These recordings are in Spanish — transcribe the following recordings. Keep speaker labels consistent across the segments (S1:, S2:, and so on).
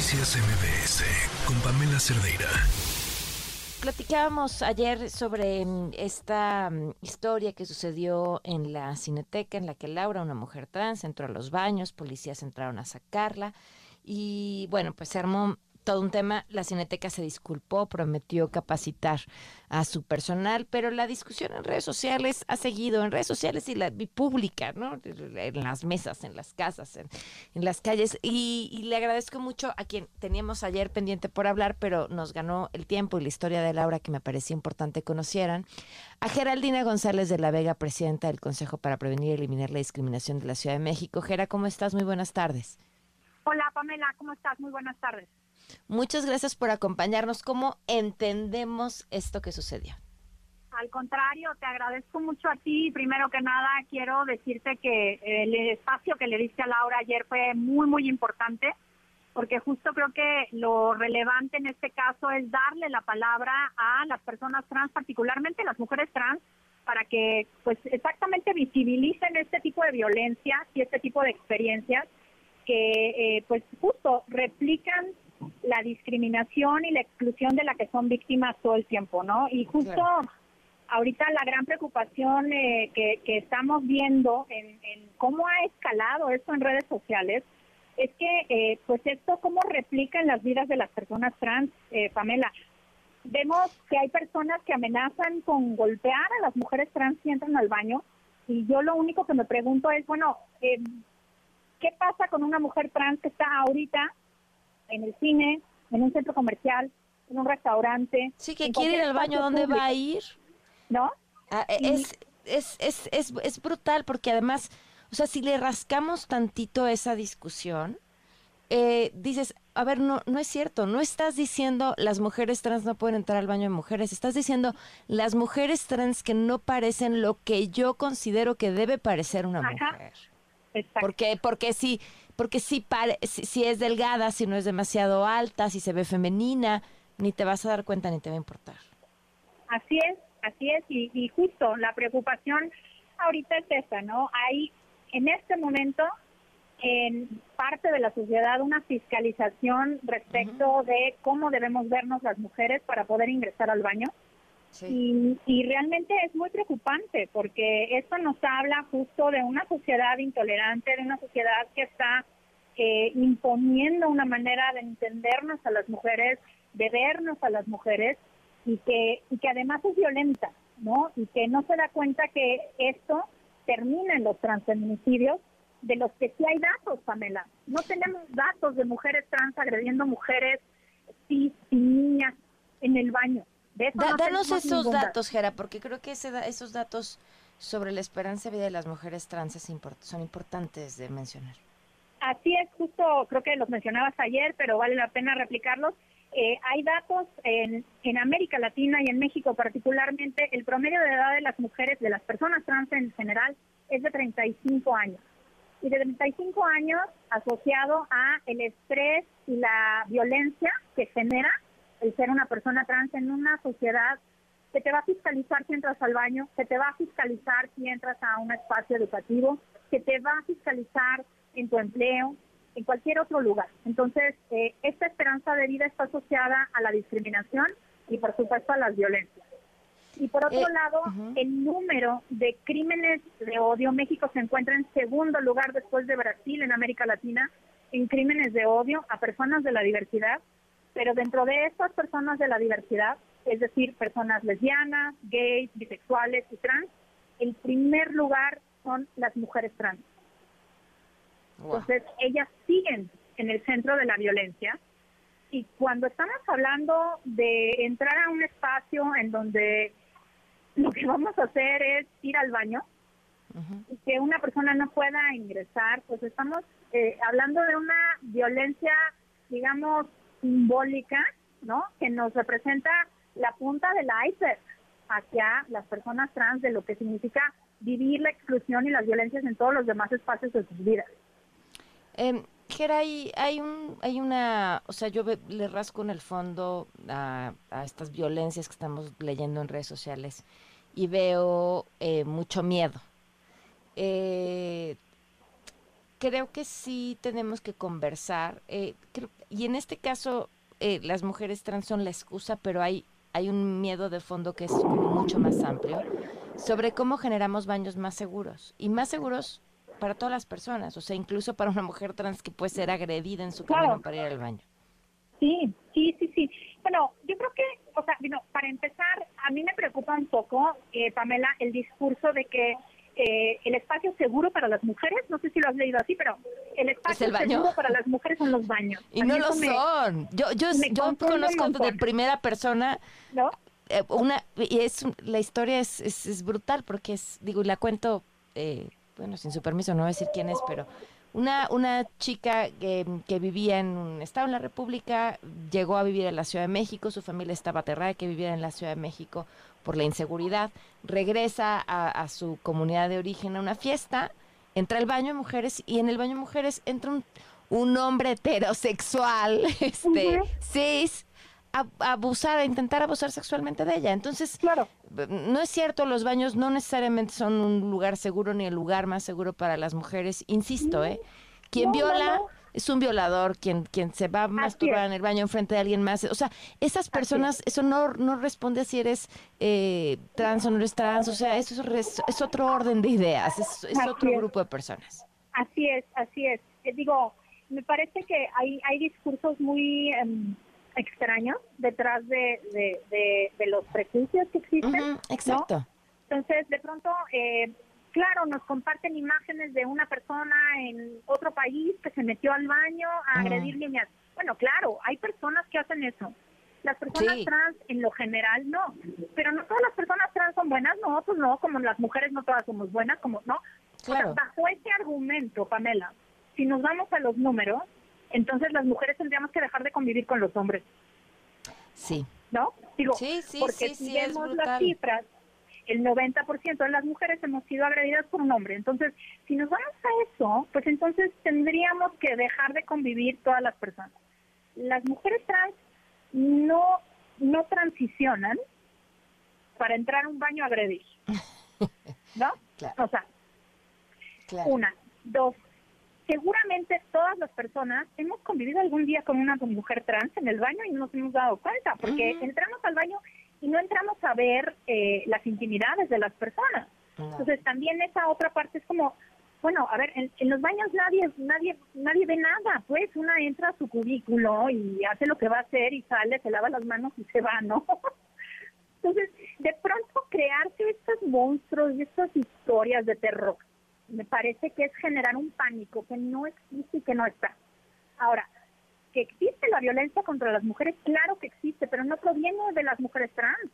S1: Noticias MBS con Pamela Cerdeira.
S2: Platicábamos ayer sobre mm, esta mm, historia que sucedió en la cineteca en la que Laura, una mujer trans, entró a los baños, policías entraron a sacarla y bueno, pues se armó todo un tema. La Cineteca se disculpó, prometió capacitar a su personal, pero la discusión en redes sociales ha seguido, en redes sociales y la pública, ¿no? En las mesas, en las casas, en, las calles. Y, le agradezco mucho a quien teníamos ayer pendiente por hablar, pero nos ganó el tiempo y la historia de Laura que me parecía importante conocieran. A Geraldina González de la Vega, presidenta del Consejo para Prevenir y Eliminar la Discriminación de la Ciudad de México. Gera, ¿cómo estás? Muy buenas tardes.
S3: Hola Pamela, ¿cómo estás? Muy buenas tardes.
S2: Muchas gracias por acompañarnos. ¿Cómo entendemos esto que sucedió?
S3: Al contrario, te agradezco mucho a ti. Primero que nada, quiero decirte que el espacio que le diste a Laura ayer fue muy, muy importante, porque justo creo que lo relevante en este caso es darle la palabra a las personas trans, particularmente las mujeres trans, para que pues exactamente visibilicen este tipo de violencia y este tipo de experiencias que eh, pues justo replican la discriminación y la exclusión de la que son víctimas todo el tiempo, ¿no? Y justo ahorita la gran preocupación eh, que, estamos viendo en, cómo ha escalado esto en redes sociales es que, eh, pues esto cómo replica en las vidas de las personas trans, eh, Pamela. Vemos que hay personas que amenazan con golpear a las mujeres trans si entran al baño y yo lo único que me pregunto es, bueno, ¿qué pasa con una mujer trans que está ahorita en el cine, en un centro comercial, en un restaurante.
S2: Sí, que quiere ir al baño, ¿dónde va a ir?
S3: ¿No?
S2: Ah, es, es, es, es, es brutal porque además, o sea, si le rascamos tantito esa discusión, eh, dices, a ver, no, no es cierto, no estás diciendo las mujeres trans no pueden entrar al baño de mujeres, estás diciendo las mujeres trans que no parecen lo que yo considero que debe parecer una mujer. Porque, porque si, porque si, si, es delgada, si no es demasiado alta, si se ve femenina, ni te vas a dar cuenta ni te va a importar.
S3: Así es, así es, y, y justo la preocupación ahorita es esa, ¿no? Hay en este momento en parte de la sociedad una fiscalización respecto de cómo debemos vernos las mujeres para poder ingresar al baño. Y, realmente es muy preocupante porque esto nos habla justo de una sociedad intolerante, de una sociedad que está eh, imponiendo una manera de entendernos a las mujeres, de vernos a las mujeres y que, y que además es violenta, ¿no? Y que no se da cuenta que esto termina en los transfeminicidios de los que sí hay datos, Pamela. No tenemos datos de mujeres trans agrediendo mujeres cis y niñas en el baño
S2: danos esos datos, Gera, porque creo que esos datos sobre la esperanza de vida de las mujeres trans son importantes de mencionar.
S3: Así es, justo creo que los mencionabas ayer, pero vale la pena replicarlos. Eh, hay datos en, en América Latina y en México particularmente, el promedio de edad de las mujeres, de las personas trans en general, es de 35 años. Y de 35 años asociado a el estrés y la violencia que genera el ser una persona trans en una sociedad que te va a fiscalizar si entras al baño, que te va a fiscalizar si entras a un espacio educativo, que te va a fiscalizar en tu empleo, en cualquier otro lugar. Entonces, eh, esta esperanza de vida está asociada a la discriminación y, por supuesto, a las violencias. Y por otro eh, lado, el número de crímenes de odio, México se encuentra en segundo lugar después de Brasil en América Latina en crímenes de odio a personas de la diversidad pero dentro de estas personas de la diversidad, es decir, personas lesbianas, gays, bisexuales y trans, el primer lugar son las mujeres trans. Entonces, ellas siguen en el centro de la violencia. Y cuando estamos hablando de entrar a un espacio en donde lo que vamos a hacer es ir al baño y que una persona no pueda ingresar, pues estamos eh, hablando de una violencia, digamos, simbólica, ¿no? Que nos representa la punta del iceberg hacia las personas trans de lo que significa vivir la exclusión y las violencias en todos los demás espacios de sus vidas.
S2: Eh, Gera, hay, hay, un, hay una, o sea, yo le rasco en el fondo a, estas violencias que estamos leyendo en redes sociales y veo eh, mucho miedo. Eh, creo que sí tenemos que conversar. Eh, y en este caso, eh, las mujeres trans son la excusa, pero hay, hay un miedo de fondo que es mucho más amplio sobre cómo generamos baños más seguros. Y más seguros para todas las personas, o sea, incluso para una mujer trans que puede ser agredida en su camino para ir al baño.
S3: Sí, sí, sí, sí. Bueno, yo creo que, o sea, bueno, para empezar, a mí me preocupa un poco, eh, Pamela, el discurso de que eh, el espacio seguro para las mujeres, no sé si lo has leído así, pero el espacio seguro para las mujeres son los baños.
S2: Y no lo son. Yo, yo, yo conozco de primera persona ¿No? Eh, una y es la historia es, es, brutal porque es digo y la cuento eh, bueno sin su permiso no voy a decir quién es pero una, una chica que, que, vivía en un estado en la República, llegó a vivir en la Ciudad de México, su familia estaba aterrada de que viviera en la Ciudad de México por la inseguridad, regresa a, su comunidad de origen a una fiesta, entra al baño de mujeres y en el baño de mujeres entra un, un hombre heterosexual, este, cis, a, abusar, a intentar abusar sexualmente de ella. Entonces,
S3: claro.
S2: no es cierto, los baños no necesariamente son un lugar seguro ni el lugar más seguro para las mujeres. Insisto, ¿eh? Quien viola es un violador, quien, quien se va a masturbar en el baño enfrente de alguien más. O sea, esas personas, eso no, no responde a si eres eh, trans o no eres trans. O sea, eso es, es otro orden de ideas, es, es otro grupo de personas.
S3: Así es, así es. Eh, digo, me parece que hay, hay discursos muy... Em, extraños detrás de, de, los prejuicios que existen.
S2: exacto.
S3: Entonces, de pronto, eh, claro, nos comparten imágenes de una persona en otro país que se metió al baño a agredir niñas. Bueno, claro, hay personas que hacen eso. Las personas trans, en lo general, no. Pero no todas las personas trans son buenas, no, pues no, como las mujeres no todas somos buenas, como no. Claro. bajo ese argumento, Pamela, si nos vamos a los números, entonces las mujeres tendríamos que dejar de convivir con los hombres.
S2: Sí.
S3: ¿No? Digo,
S2: sí, sí,
S3: porque si vemos las cifras, el 90% de las mujeres hemos sido agredidas por un hombre. Entonces, si nos vamos a eso, pues entonces tendríamos que dejar de convivir todas las personas. Las mujeres trans no, no transicionan para entrar a un baño a agredir. ¿No? O sea, una. Dos, seguramente todas las personas hemos convivido algún día con una mujer trans en el baño y no nos hemos dado cuenta, porque entramos al baño y no entramos a ver eh, las intimidades de las personas. Entonces también esa otra parte es como, bueno, a ver, en, los baños nadie, nadie, nadie ve nada, pues una entra a su cubículo y hace lo que va a hacer y sale, se lava las manos y se va, ¿no? Entonces, de pronto crearse estos monstruos y estas historias de terror me parece que es generar un pánico que no existe y que no está. Ahora, que existe la violencia contra las mujeres, claro que existe, pero no proviene de las mujeres trans.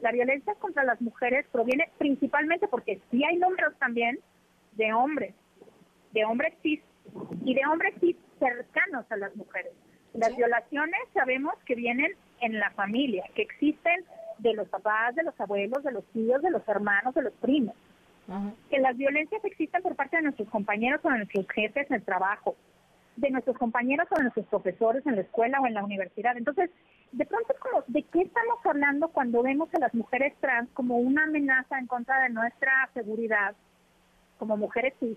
S3: La violencia contra las mujeres proviene principalmente porque sí hay números también de hombres, de hombres cis y de hombres cis cercanos a las mujeres. Las violaciones sabemos que vienen en la familia, que existen de los papás, de los abuelos, de los tíos, de los hermanos, de los primos que las violencias existen por parte de nuestros compañeros o de nuestros jefes en el trabajo, de nuestros compañeros o de nuestros profesores en la escuela o en la universidad. Entonces, de pronto es como, ¿de qué estamos hablando cuando vemos a las mujeres trans como una amenaza en contra de nuestra seguridad como mujeres cis,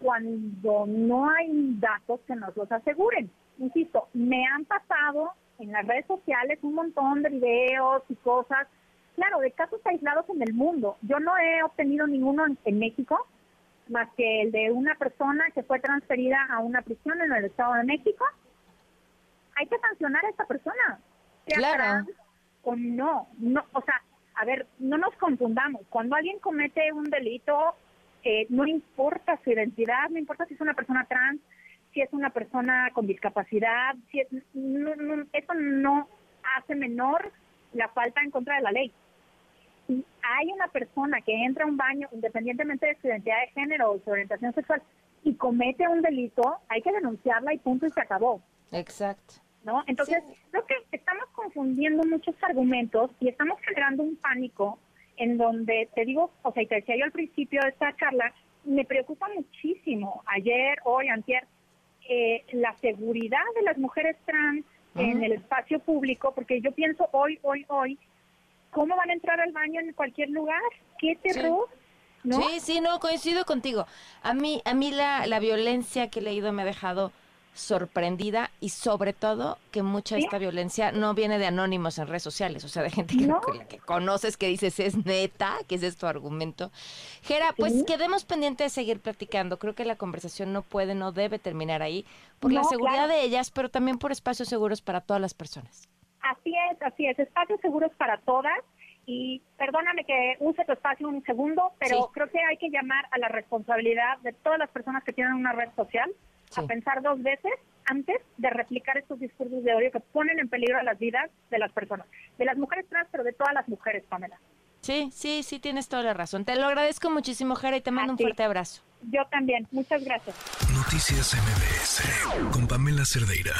S3: cuando no hay datos que nos los aseguren? Insisto, me han pasado en las redes sociales un montón de videos y cosas claro, de casos aislados en el mundo. Yo no he obtenido ninguno en, México, más que el de una persona que fue transferida a una prisión en el Estado de México. Hay que sancionar a esa persona.
S2: claro.
S3: o no, no, o sea, a ver, no nos confundamos. Cuando alguien comete un delito, eh, no importa su identidad, no importa si es una persona trans, si es una persona con discapacidad, si es, eso no hace menor la falta en contra de la ley si hay una persona que entra a un baño, independientemente de su identidad de género o su orientación sexual, y comete un delito, hay que denunciarla y punto y se acabó.
S2: Exacto.
S3: ¿No? Entonces, creo que estamos confundiendo muchos argumentos y estamos generando un pánico en donde, te digo, o sea, y te decía yo al principio de esta charla, me preocupa muchísimo, ayer, hoy, antier, eh, la seguridad de las mujeres trans en el espacio público, porque yo pienso hoy, hoy, hoy, ¿cómo van a entrar al baño en cualquier lugar? ¿Qué terror? ¿no?
S2: Sí, sí, no, coincido contigo. A mí, a mí la, la violencia que he leído me ha dejado sorprendida y sobre todo que mucha de esta violencia no viene de anónimos en redes sociales, o sea, de gente que,
S3: No.
S2: que conoces que dices es neta, que ese es tu argumento. Gera, pues
S3: Sí.
S2: quedemos pendientes de seguir platicando. Creo que la conversación no puede, no debe terminar ahí, por la seguridad
S3: claro.
S2: de ellas, pero también por espacios seguros para todas las personas.
S3: Así es, así es. Espacios seguros para todas. Y perdóname que use tu espacio un segundo, pero
S2: Sí.
S3: creo que hay que llamar a la responsabilidad de todas las personas que tienen una red social
S2: Sí.
S3: a pensar dos veces antes de replicar estos discursos de odio que ponen en peligro las vidas de las personas, de las mujeres trans, pero de todas las mujeres, Pamela.
S2: Sí, sí, sí, tienes toda la razón. Te lo agradezco muchísimo, Jera, y te mando un fuerte abrazo.
S3: Yo también. Muchas gracias.
S1: Noticias MBS con Pamela Cerdeira.